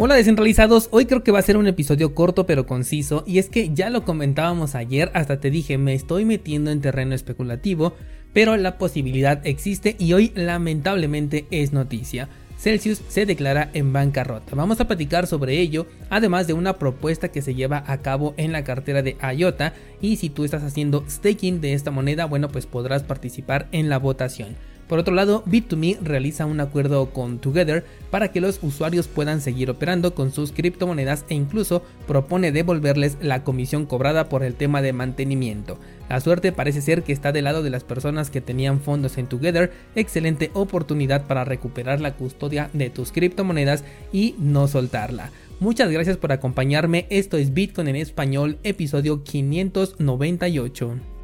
Hola descentralizados, hoy creo que va a ser un episodio corto pero conciso y es que ya lo comentábamos ayer, hasta te dije me estoy metiendo en terreno especulativo, pero la posibilidad existe y hoy lamentablemente es noticia. Celsius se declara en bancarrota. Vamos a platicar sobre ello, además de una propuesta que se lleva a cabo en la cartera de IOTA y si tú estás haciendo staking de esta moneda, bueno pues podrás participar en la votación. Por otro lado, Bit2Me realiza un acuerdo con Together para que los usuarios puedan seguir operando con sus criptomonedas e incluso propone devolverles la comisión cobrada por el tema de mantenimiento. La suerte parece ser que está del lado de las personas que tenían fondos en Together, excelente oportunidad para recuperar la custodia de tus criptomonedas y no soltarla. Muchas gracias por acompañarme, esto es Bitcoin en español, episodio 598.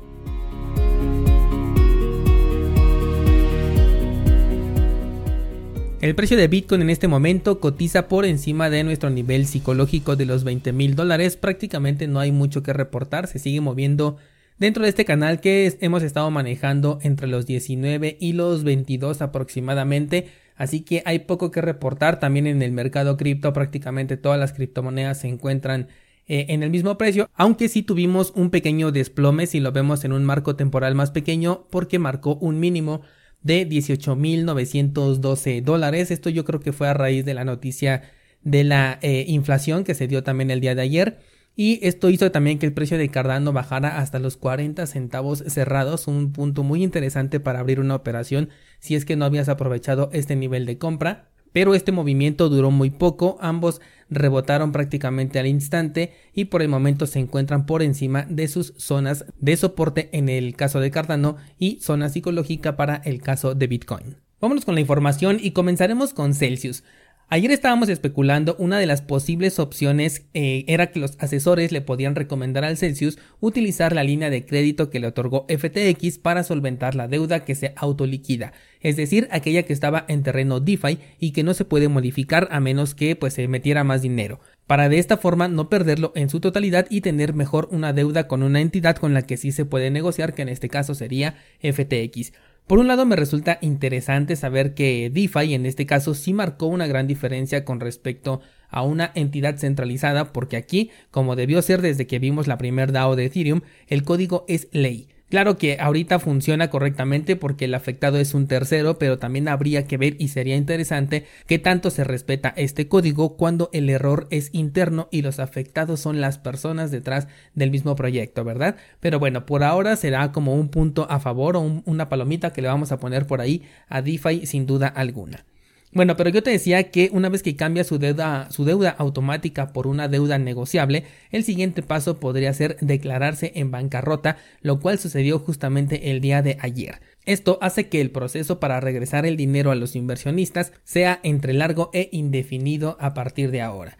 El precio de Bitcoin en este momento cotiza por encima de nuestro nivel psicológico de los 20 mil dólares. Prácticamente no hay mucho que reportar, se sigue moviendo dentro de este canal que hemos estado manejando entre los 19 y los 22 aproximadamente. Así que hay poco que reportar. También en el mercado cripto prácticamente todas las criptomonedas se encuentran eh, en el mismo precio, aunque sí tuvimos un pequeño desplome si lo vemos en un marco temporal más pequeño porque marcó un mínimo de 18.912 dólares. Esto yo creo que fue a raíz de la noticia de la eh, inflación que se dio también el día de ayer. Y esto hizo también que el precio de Cardano bajara hasta los 40 centavos cerrados, un punto muy interesante para abrir una operación si es que no habías aprovechado este nivel de compra pero este movimiento duró muy poco, ambos rebotaron prácticamente al instante y por el momento se encuentran por encima de sus zonas de soporte en el caso de Cardano y zona psicológica para el caso de Bitcoin. Vámonos con la información y comenzaremos con Celsius. Ayer estábamos especulando, una de las posibles opciones eh, era que los asesores le podían recomendar al Celsius utilizar la línea de crédito que le otorgó FTX para solventar la deuda que se autoliquida, es decir, aquella que estaba en terreno DeFi y que no se puede modificar a menos que pues se metiera más dinero, para de esta forma no perderlo en su totalidad y tener mejor una deuda con una entidad con la que sí se puede negociar, que en este caso sería FTX. Por un lado me resulta interesante saber que DeFi en este caso sí marcó una gran diferencia con respecto a una entidad centralizada porque aquí, como debió ser desde que vimos la primer DAO de Ethereum, el código es ley. Claro que ahorita funciona correctamente porque el afectado es un tercero, pero también habría que ver y sería interesante qué tanto se respeta este código cuando el error es interno y los afectados son las personas detrás del mismo proyecto, ¿verdad? Pero bueno, por ahora será como un punto a favor o una palomita que le vamos a poner por ahí a DeFi sin duda alguna. Bueno, pero yo te decía que una vez que cambia su deuda, su deuda automática por una deuda negociable, el siguiente paso podría ser declararse en bancarrota, lo cual sucedió justamente el día de ayer. Esto hace que el proceso para regresar el dinero a los inversionistas sea entre largo e indefinido a partir de ahora.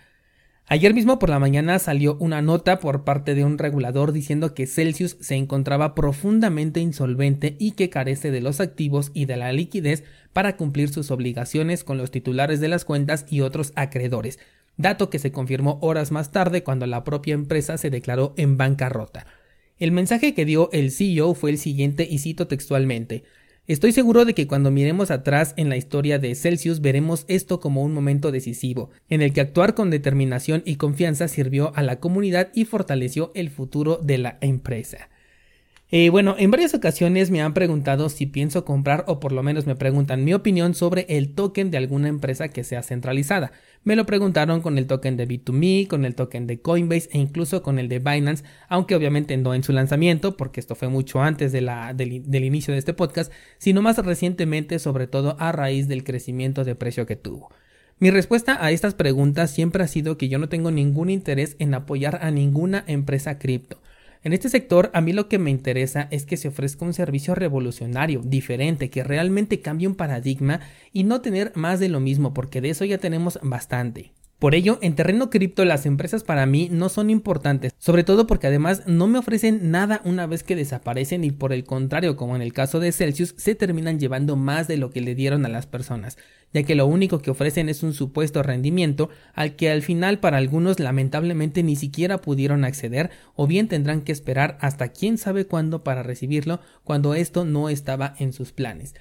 Ayer mismo por la mañana salió una nota por parte de un regulador diciendo que Celsius se encontraba profundamente insolvente y que carece de los activos y de la liquidez para cumplir sus obligaciones con los titulares de las cuentas y otros acreedores, dato que se confirmó horas más tarde cuando la propia empresa se declaró en bancarrota. El mensaje que dio el CEO fue el siguiente y cito textualmente Estoy seguro de que cuando miremos atrás en la historia de Celsius veremos esto como un momento decisivo, en el que actuar con determinación y confianza sirvió a la comunidad y fortaleció el futuro de la empresa. Eh, bueno, en varias ocasiones me han preguntado si pienso comprar o por lo menos me preguntan mi opinión sobre el token de alguna empresa que sea centralizada. Me lo preguntaron con el token de B2Me, con el token de Coinbase e incluso con el de Binance, aunque obviamente no en su lanzamiento, porque esto fue mucho antes de la, del, del inicio de este podcast, sino más recientemente, sobre todo a raíz del crecimiento de precio que tuvo. Mi respuesta a estas preguntas siempre ha sido que yo no tengo ningún interés en apoyar a ninguna empresa cripto. En este sector a mí lo que me interesa es que se ofrezca un servicio revolucionario, diferente, que realmente cambie un paradigma y no tener más de lo mismo, porque de eso ya tenemos bastante. Por ello, en terreno cripto las empresas para mí no son importantes, sobre todo porque además no me ofrecen nada una vez que desaparecen y por el contrario, como en el caso de Celsius, se terminan llevando más de lo que le dieron a las personas, ya que lo único que ofrecen es un supuesto rendimiento al que al final para algunos lamentablemente ni siquiera pudieron acceder o bien tendrán que esperar hasta quién sabe cuándo para recibirlo cuando esto no estaba en sus planes.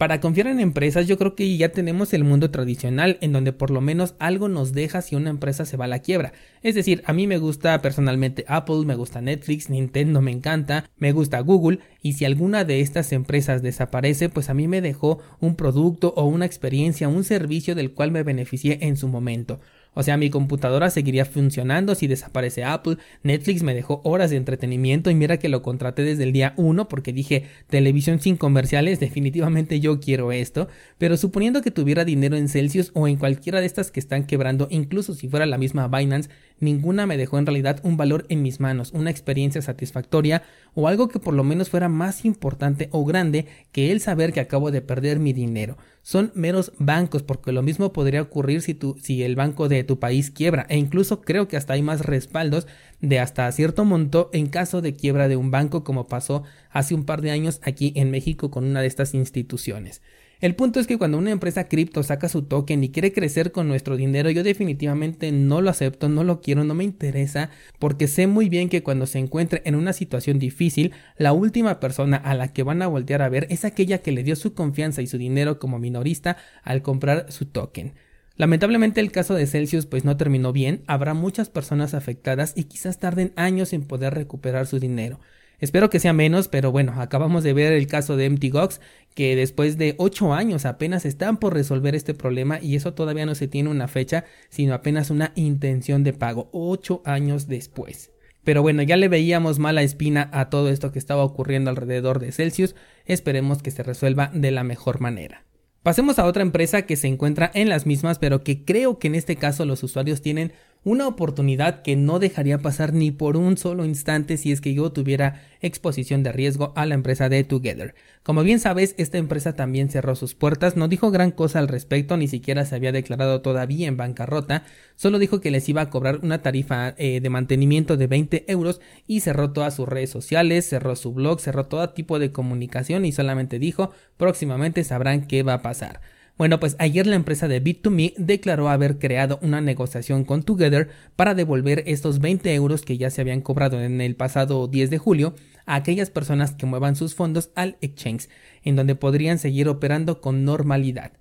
Para confiar en empresas yo creo que ya tenemos el mundo tradicional en donde por lo menos algo nos deja si una empresa se va a la quiebra. Es decir, a mí me gusta personalmente Apple, me gusta Netflix, Nintendo me encanta, me gusta Google y si alguna de estas empresas desaparece pues a mí me dejó un producto o una experiencia, un servicio del cual me beneficié en su momento. O sea, mi computadora seguiría funcionando si desaparece Apple. Netflix me dejó horas de entretenimiento y mira que lo contraté desde el día 1 porque dije televisión sin comerciales, definitivamente yo quiero esto. Pero suponiendo que tuviera dinero en Celsius o en cualquiera de estas que están quebrando, incluso si fuera la misma Binance, ninguna me dejó en realidad un valor en mis manos, una experiencia satisfactoria o algo que por lo menos fuera más importante o grande que el saber que acabo de perder mi dinero. Son meros bancos porque lo mismo podría ocurrir si, el banco de tu país quiebra e incluso creo que hasta hay más respaldos de hasta cierto monto en caso de quiebra de un banco como pasó hace un par de años aquí en México con una de estas instituciones. El punto es que cuando una empresa cripto saca su token y quiere crecer con nuestro dinero, yo definitivamente no lo acepto, no lo quiero, no me interesa, porque sé muy bien que cuando se encuentre en una situación difícil, la última persona a la que van a voltear a ver es aquella que le dio su confianza y su dinero como minorista al comprar su token. Lamentablemente el caso de Celsius pues no terminó bien, habrá muchas personas afectadas y quizás tarden años en poder recuperar su dinero. Espero que sea menos, pero bueno, acabamos de ver el caso de MTGOX, que después de 8 años apenas están por resolver este problema y eso todavía no se tiene una fecha, sino apenas una intención de pago, 8 años después. Pero bueno, ya le veíamos mala espina a todo esto que estaba ocurriendo alrededor de Celsius, esperemos que se resuelva de la mejor manera. Pasemos a otra empresa que se encuentra en las mismas, pero que creo que en este caso los usuarios tienen una oportunidad que no dejaría pasar ni por un solo instante si es que yo tuviera exposición de riesgo a la empresa de Together. Como bien sabes, esta empresa también cerró sus puertas, no dijo gran cosa al respecto, ni siquiera se había declarado todavía en bancarrota, solo dijo que les iba a cobrar una tarifa eh, de mantenimiento de 20 euros y cerró todas sus redes sociales, cerró su blog, cerró todo tipo de comunicación y solamente dijo próximamente sabrán qué va a pasar. Bueno, pues ayer la empresa de Bit2Me declaró haber creado una negociación con Together para devolver estos 20 euros que ya se habían cobrado en el pasado 10 de julio a aquellas personas que muevan sus fondos al exchange, en donde podrían seguir operando con normalidad.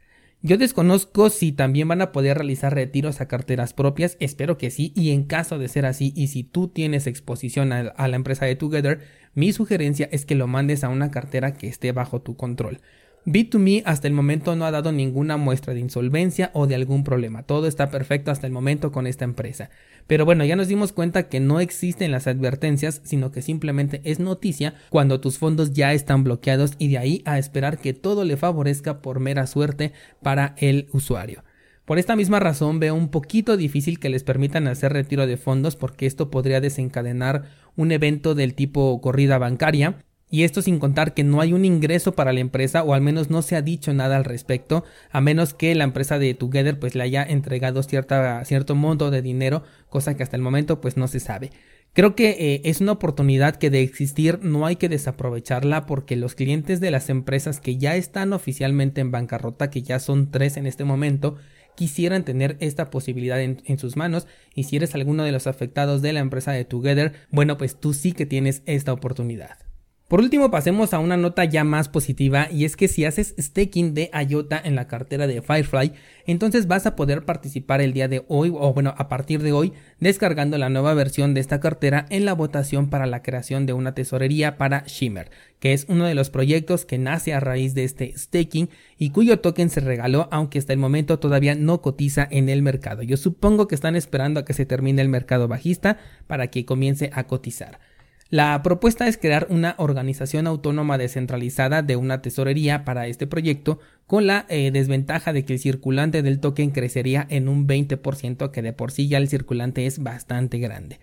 Yo desconozco si también van a poder realizar retiros a carteras propias, espero que sí, y en caso de ser así, y si tú tienes exposición a, la empresa de Together, mi sugerencia es que lo mandes a una cartera que esté bajo tu control. B2Me hasta el momento no ha dado ninguna muestra de insolvencia o de algún problema. Todo está perfecto hasta el momento con esta empresa. Pero bueno, ya nos dimos cuenta que no existen las advertencias, sino que simplemente es noticia cuando tus fondos ya están bloqueados y de ahí a esperar que todo le favorezca por mera suerte para el usuario. Por esta misma razón veo un poquito difícil que les permitan hacer retiro de fondos porque esto podría desencadenar un evento del tipo corrida bancaria y esto sin contar que no hay un ingreso para la empresa o al menos no se ha dicho nada al respecto, a menos que la empresa de Together pues le haya entregado cierta, cierto monto de dinero, cosa que hasta el momento pues no se sabe. Creo que eh, es una oportunidad que de existir no hay que desaprovecharla porque los clientes de las empresas que ya están oficialmente en bancarrota, que ya son tres en este momento, quisieran tener esta posibilidad en, en, sus manos y si eres alguno de los afectados de la empresa de Together, bueno pues tú sí que tienes esta oportunidad. Por último, pasemos a una nota ya más positiva y es que si haces staking de IOTA en la cartera de Firefly, entonces vas a poder participar el día de hoy o bueno, a partir de hoy, descargando la nueva versión de esta cartera en la votación para la creación de una tesorería para Shimmer, que es uno de los proyectos que nace a raíz de este staking y cuyo token se regaló aunque hasta el momento todavía no cotiza en el mercado. Yo supongo que están esperando a que se termine el mercado bajista para que comience a cotizar. La propuesta es crear una organización autónoma descentralizada de una tesorería para este proyecto, con la eh, desventaja de que el circulante del token crecería en un 20%, que de por sí ya el circulante es bastante grande.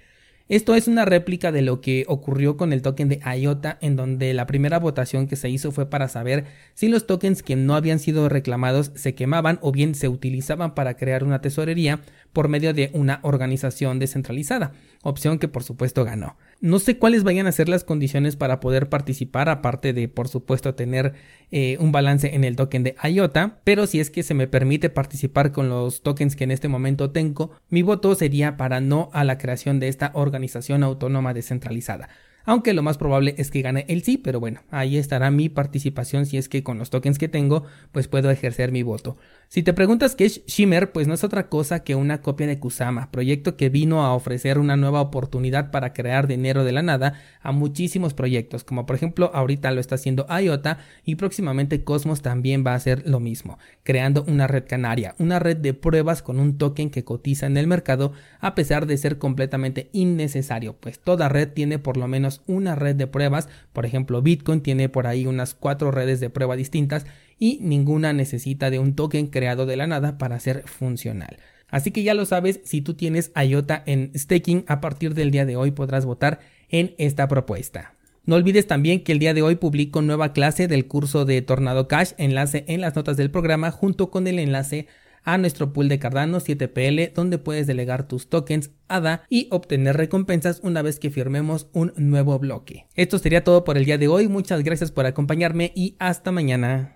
Esto es una réplica de lo que ocurrió con el token de IOTA, en donde la primera votación que se hizo fue para saber si los tokens que no habían sido reclamados se quemaban o bien se utilizaban para crear una tesorería por medio de una organización descentralizada, opción que por supuesto ganó. No sé cuáles vayan a ser las condiciones para poder participar, aparte de por supuesto tener eh, un balance en el token de IOTA, pero si es que se me permite participar con los tokens que en este momento tengo, mi voto sería para no a la creación de esta organización autónoma descentralizada. Aunque lo más probable es que gane el sí, pero bueno, ahí estará mi participación si es que con los tokens que tengo, pues puedo ejercer mi voto. Si te preguntas qué es Shimmer, pues no es otra cosa que una copia de Kusama, proyecto que vino a ofrecer una nueva oportunidad para crear dinero de la nada a muchísimos proyectos, como por ejemplo ahorita lo está haciendo IOTA y próximamente Cosmos también va a hacer lo mismo, creando una red canaria, una red de pruebas con un token que cotiza en el mercado a pesar de ser completamente innecesario, pues toda red tiene por lo una red de pruebas, por ejemplo Bitcoin tiene por ahí unas cuatro redes de prueba distintas y ninguna necesita de un token creado de la nada para ser funcional. Así que ya lo sabes, si tú tienes IOTA en staking, a partir del día de hoy podrás votar en esta propuesta. No olvides también que el día de hoy publico nueva clase del curso de Tornado Cash, enlace en las notas del programa junto con el enlace a nuestro pool de Cardano 7PL donde puedes delegar tus tokens ADA y obtener recompensas una vez que firmemos un nuevo bloque. Esto sería todo por el día de hoy, muchas gracias por acompañarme y hasta mañana.